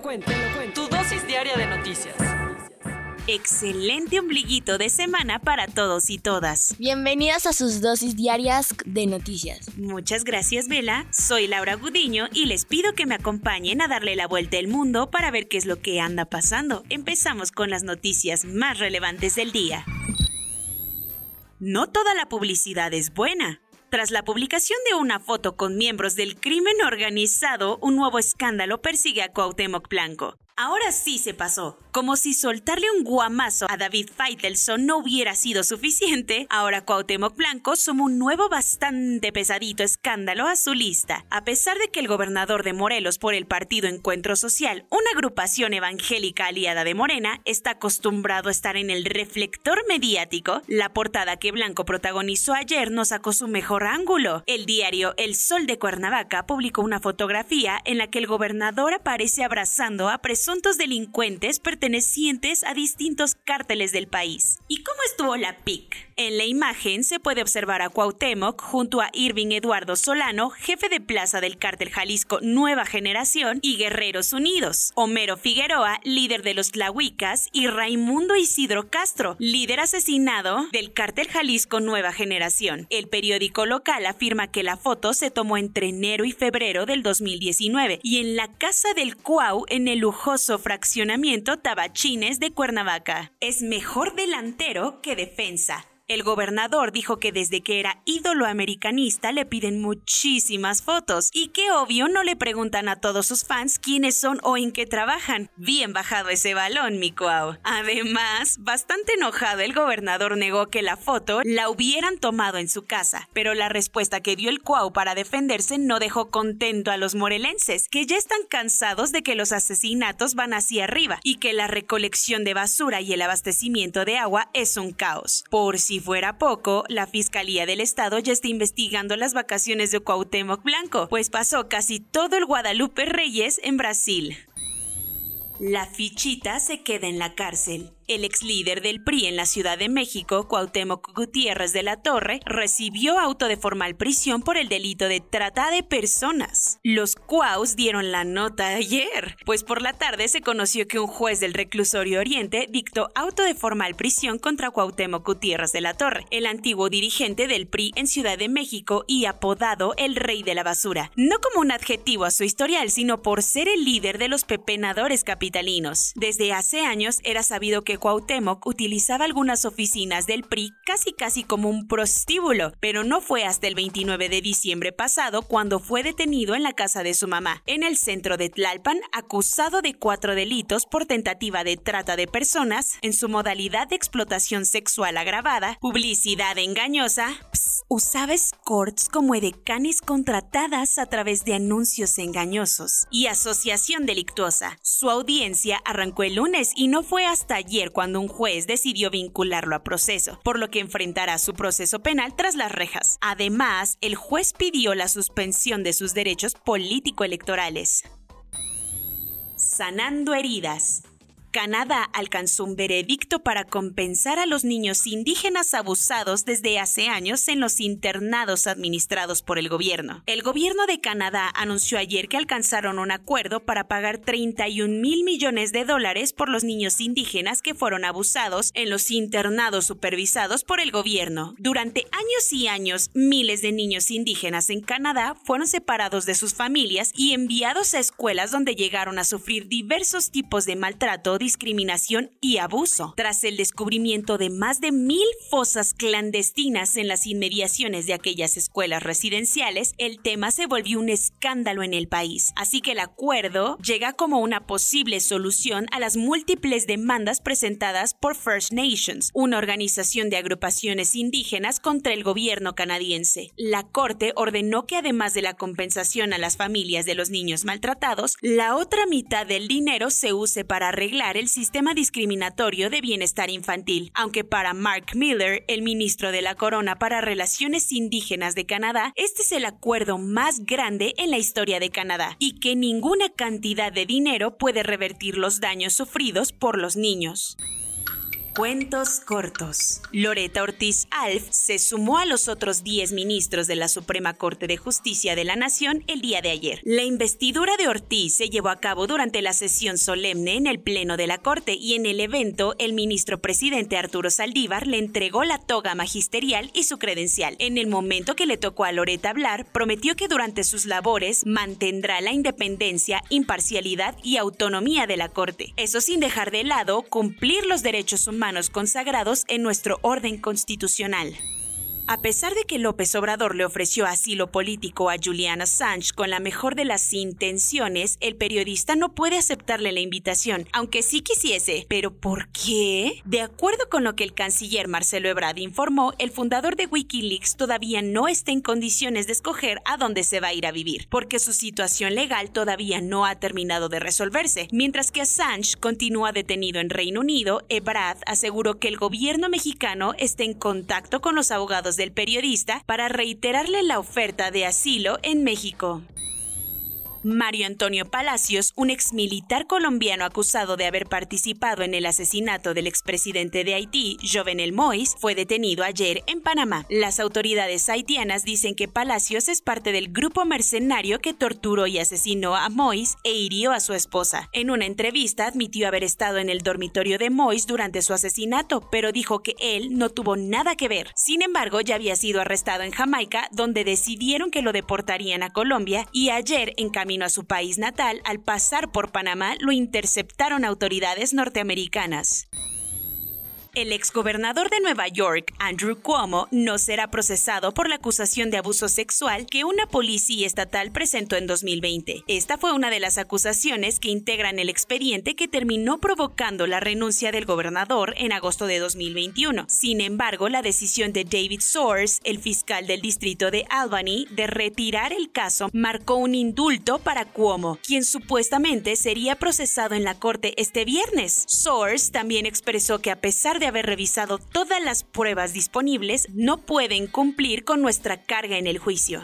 Lo cuento, te lo cuento. Tu dosis diaria de noticias. Excelente ombliguito de semana para todos y todas. Bienvenidas a sus dosis diarias de noticias. Muchas gracias, Vela. Soy Laura Gudiño y les pido que me acompañen a darle la vuelta al mundo para ver qué es lo que anda pasando. Empezamos con las noticias más relevantes del día. No toda la publicidad es buena. Tras la publicación de una foto con miembros del crimen organizado, un nuevo escándalo persigue a Cuauhtémoc Blanco. Ahora sí se pasó. Como si soltarle un guamazo a David Feitelson no hubiera sido suficiente, ahora Cuauhtémoc Blanco suma un nuevo bastante pesadito escándalo a su lista. A pesar de que el gobernador de Morelos por el partido Encuentro Social, una agrupación evangélica aliada de Morena, está acostumbrado a estar en el reflector mediático, la portada que Blanco protagonizó ayer no sacó su mejor ángulo. El diario El Sol de Cuernavaca publicó una fotografía en la que el gobernador aparece abrazando a presuntos delincuentes pertenecientes a distintos cárteles del país. ¿Y cómo estuvo la PIC? En la imagen se puede observar a Cuauhtémoc junto a Irving Eduardo Solano, jefe de plaza del cártel Jalisco Nueva Generación y Guerreros Unidos, Homero Figueroa, líder de los Tlahuicas, y Raimundo Isidro Castro, líder asesinado del cártel Jalisco Nueva Generación. El periódico local afirma que la foto se tomó entre enero y febrero del 2019 y en la casa del Cuau en el lujoso fraccionamiento Tabachines de Cuernavaca. Es mejor delantero que defensa. El gobernador dijo que desde que era ídolo americanista le piden muchísimas fotos y que obvio no le preguntan a todos sus fans quiénes son o en qué trabajan. Bien bajado ese balón, mi cuau. Además, bastante enojado el gobernador negó que la foto la hubieran tomado en su casa, pero la respuesta que dio el cuau para defenderse no dejó contento a los morelenses, que ya están cansados de que los asesinatos van hacia arriba y que la recolección de basura y el abastecimiento de agua es un caos. Por si fuera poco, la Fiscalía del Estado ya está investigando las vacaciones de Cuauhtémoc Blanco, pues pasó casi todo el Guadalupe Reyes en Brasil. La fichita se queda en la cárcel. El ex líder del PRI en la Ciudad de México, Cuauhtémoc Gutiérrez de la Torre, recibió auto de formal prisión por el delito de trata de personas. Los Cuaus dieron la nota ayer, pues por la tarde se conoció que un juez del reclusorio Oriente dictó auto de formal prisión contra Cuauhtémoc Gutiérrez de la Torre, el antiguo dirigente del PRI en Ciudad de México y apodado el Rey de la Basura, no como un adjetivo a su historial, sino por ser el líder de los pepenadores capitalinos. Desde hace años era sabido que Cuauhtémoc utilizaba algunas oficinas del PRI casi casi como un prostíbulo, pero no fue hasta el 29 de diciembre pasado cuando fue detenido en la casa de su mamá, en el centro de Tlalpan, acusado de cuatro delitos por tentativa de trata de personas en su modalidad de explotación sexual agravada, publicidad engañosa, usaba escorts como edecanes contratadas a través de anuncios engañosos y asociación delictuosa. Su audiencia arrancó el lunes y no fue hasta ayer cuando un juez decidió vincularlo a proceso, por lo que enfrentará su proceso penal tras las rejas. Además, el juez pidió la suspensión de sus derechos político-electorales. Sanando heridas. Canadá alcanzó un veredicto para compensar a los niños indígenas abusados desde hace años en los internados administrados por el gobierno. El gobierno de Canadá anunció ayer que alcanzaron un acuerdo para pagar 31 mil millones de dólares por los niños indígenas que fueron abusados en los internados supervisados por el gobierno. Durante años y años, miles de niños indígenas en Canadá fueron separados de sus familias y enviados a escuelas donde llegaron a sufrir diversos tipos de maltrato discriminación y abuso. Tras el descubrimiento de más de mil fosas clandestinas en las inmediaciones de aquellas escuelas residenciales, el tema se volvió un escándalo en el país. Así que el acuerdo llega como una posible solución a las múltiples demandas presentadas por First Nations, una organización de agrupaciones indígenas contra el gobierno canadiense. La Corte ordenó que además de la compensación a las familias de los niños maltratados, la otra mitad del dinero se use para arreglar el sistema discriminatorio de bienestar infantil, aunque para Mark Miller, el ministro de la Corona para Relaciones Indígenas de Canadá, este es el acuerdo más grande en la historia de Canadá y que ninguna cantidad de dinero puede revertir los daños sufridos por los niños. Cuentos cortos. Loreta Ortiz Alf se sumó a los otros 10 ministros de la Suprema Corte de Justicia de la Nación el día de ayer. La investidura de Ortiz se llevó a cabo durante la sesión solemne en el Pleno de la Corte y en el evento el ministro presidente Arturo Saldívar le entregó la toga magisterial y su credencial. En el momento que le tocó a Loreta hablar, prometió que durante sus labores mantendrá la independencia, imparcialidad y autonomía de la Corte. Eso sin dejar de lado cumplir los derechos humanos manos consagrados en nuestro orden constitucional. A pesar de que López Obrador le ofreció asilo político a Julian Assange con la mejor de las intenciones, el periodista no puede aceptarle la invitación, aunque sí quisiese. ¿Pero por qué? De acuerdo con lo que el canciller Marcelo Ebrard informó, el fundador de Wikileaks todavía no está en condiciones de escoger a dónde se va a ir a vivir, porque su situación legal todavía no ha terminado de resolverse. Mientras que Assange continúa detenido en Reino Unido, Ebrard aseguró que el gobierno mexicano está en contacto con los abogados del periodista para reiterarle la oferta de asilo en México. Mario Antonio Palacios, un exmilitar colombiano acusado de haber participado en el asesinato del expresidente de Haití, Jovenel Moïse, fue detenido ayer en Panamá. Las autoridades haitianas dicen que Palacios es parte del grupo mercenario que torturó y asesinó a Moïse e hirió a su esposa. En una entrevista admitió haber estado en el dormitorio de Moïse durante su asesinato, pero dijo que él no tuvo nada que ver. Sin embargo, ya había sido arrestado en Jamaica, donde decidieron que lo deportarían a Colombia y ayer a su país natal, al pasar por Panamá lo interceptaron autoridades norteamericanas. El exgobernador de Nueva York, Andrew Cuomo, no será procesado por la acusación de abuso sexual que una policía estatal presentó en 2020. Esta fue una de las acusaciones que integran el expediente que terminó provocando la renuncia del gobernador en agosto de 2021. Sin embargo, la decisión de David Soares, el fiscal del distrito de Albany, de retirar el caso marcó un indulto para Cuomo, quien supuestamente sería procesado en la corte este viernes. Soares también expresó que a pesar de haber revisado todas las pruebas disponibles, no pueden cumplir con nuestra carga en el juicio.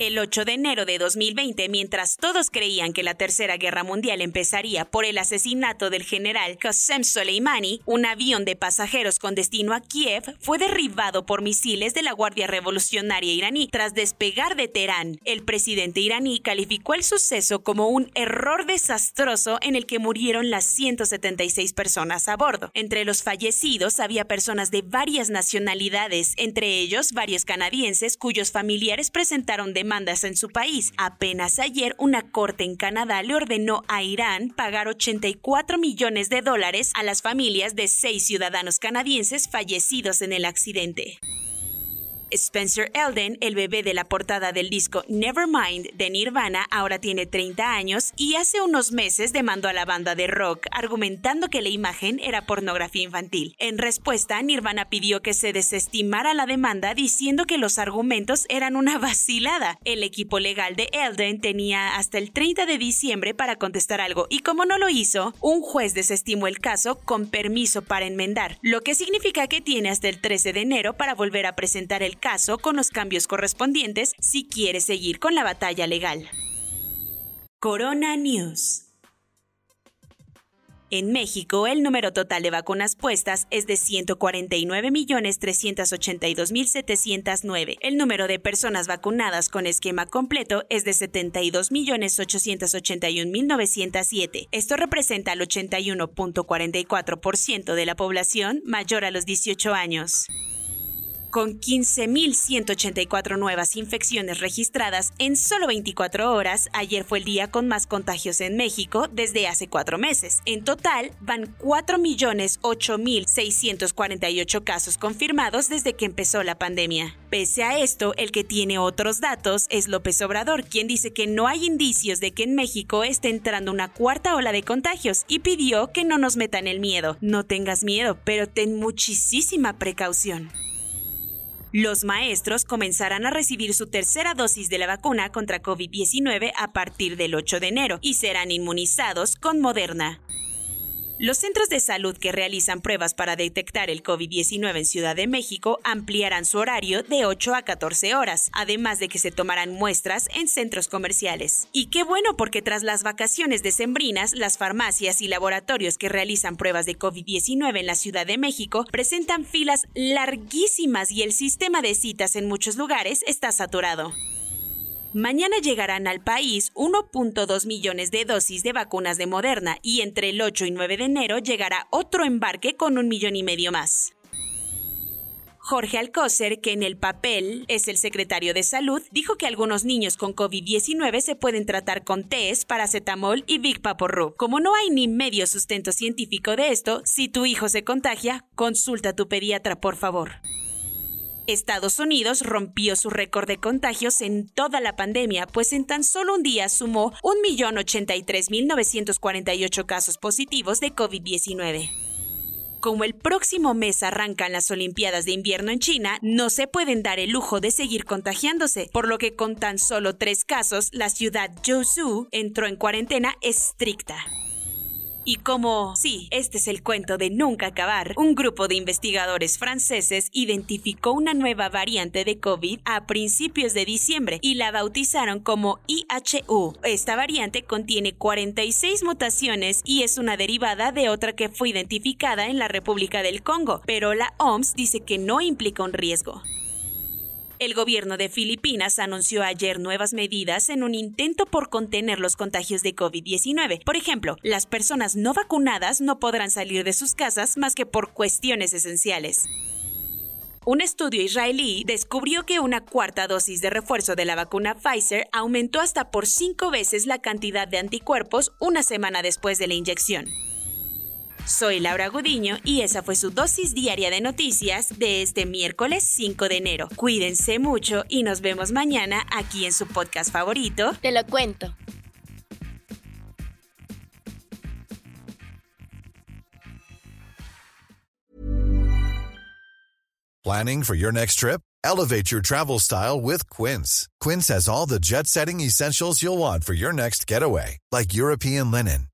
El 8 de enero de 2020, mientras todos creían que la Tercera Guerra Mundial empezaría por el asesinato del general Qasem Soleimani, un avión de pasajeros con destino a Kiev fue derribado por misiles de la Guardia Revolucionaria iraní tras despegar de Teherán. El presidente iraní calificó el suceso como un error desastroso en el que murieron las 176 personas a bordo. Entre los fallecidos había personas de varias nacionalidades, entre ellos varios canadienses cuyos familiares presentaron demandas en su país. Apenas ayer una corte en Canadá le ordenó a Irán pagar 84 millones de dólares a las familias de seis ciudadanos canadienses fallecidos en el accidente. Spencer Elden, el bebé de la portada del disco Nevermind de Nirvana, ahora tiene 30 años y hace unos meses demandó a la banda de rock argumentando que la imagen era pornografía infantil. En respuesta, Nirvana pidió que se desestimara la demanda diciendo que los argumentos eran una vacilada. El equipo legal de Elden tenía hasta el 30 de diciembre para contestar algo y como no lo hizo, un juez desestimó el caso con permiso para enmendar, lo que significa que tiene hasta el 13 de enero para volver a presentar el caso con los cambios correspondientes si quiere seguir con la batalla legal. Corona News. En México, el número total de vacunas puestas es de 149.382.709. El número de personas vacunadas con esquema completo es de 72.881.907. Esto representa el 81.44% de la población mayor a los 18 años. Con 15.184 nuevas infecciones registradas en solo 24 horas, ayer fue el día con más contagios en México desde hace cuatro meses. En total, van 4.008.648 casos confirmados desde que empezó la pandemia. Pese a esto, el que tiene otros datos es López Obrador, quien dice que no hay indicios de que en México esté entrando una cuarta ola de contagios y pidió que no nos metan el miedo. No tengas miedo, pero ten muchísima precaución. Los maestros comenzarán a recibir su tercera dosis de la vacuna contra COVID-19 a partir del 8 de enero y serán inmunizados con Moderna. Los centros de salud que realizan pruebas para detectar el COVID-19 en Ciudad de México ampliarán su horario de 8 a 14 horas, además de que se tomarán muestras en centros comerciales. Y qué bueno porque tras las vacaciones decembrinas, las farmacias y laboratorios que realizan pruebas de COVID-19 en la Ciudad de México presentan filas larguísimas y el sistema de citas en muchos lugares está saturado. Mañana llegarán al país 1.2 millones de dosis de vacunas de Moderna y entre el 8 y 9 de enero llegará otro embarque con un millón y medio más. Jorge Alcocer, que en el papel es el secretario de Salud, dijo que algunos niños con COVID-19 se pueden tratar con test, paracetamol y Big. Como no hay ni medio sustento científico de esto, si tu hijo se contagia, consulta a tu pediatra, por favor. Estados Unidos rompió su récord de contagios en toda la pandemia, pues en tan solo un día sumó 1.083.948 casos positivos de COVID-19. Como el próximo mes arrancan las Olimpiadas de invierno en China, no se pueden dar el lujo de seguir contagiándose, por lo que con tan solo tres casos, la ciudad Zhou entró en cuarentena estricta. Y como, sí, este es el cuento de nunca acabar, un grupo de investigadores franceses identificó una nueva variante de COVID a principios de diciembre y la bautizaron como IHU. Esta variante contiene 46 mutaciones y es una derivada de otra que fue identificada en la República del Congo, pero la OMS dice que no implica un riesgo. El gobierno de Filipinas anunció ayer nuevas medidas en un intento por contener los contagios de COVID-19. Por ejemplo, las personas no vacunadas no podrán salir de sus casas más que por cuestiones esenciales. Un estudio israelí descubrió que una cuarta dosis de refuerzo de la vacuna Pfizer aumentó hasta por cinco veces la cantidad de anticuerpos una semana después de la inyección. Soy Laura Gudiño y esa fue su dosis diaria de noticias de este miércoles 5 de enero. Cuídense mucho y nos vemos mañana aquí en su podcast favorito. Te lo cuento. Planning for your next trip? Elevate your travel style with Quince. Quince has all the jet setting essentials you'll want for your next getaway, like European linen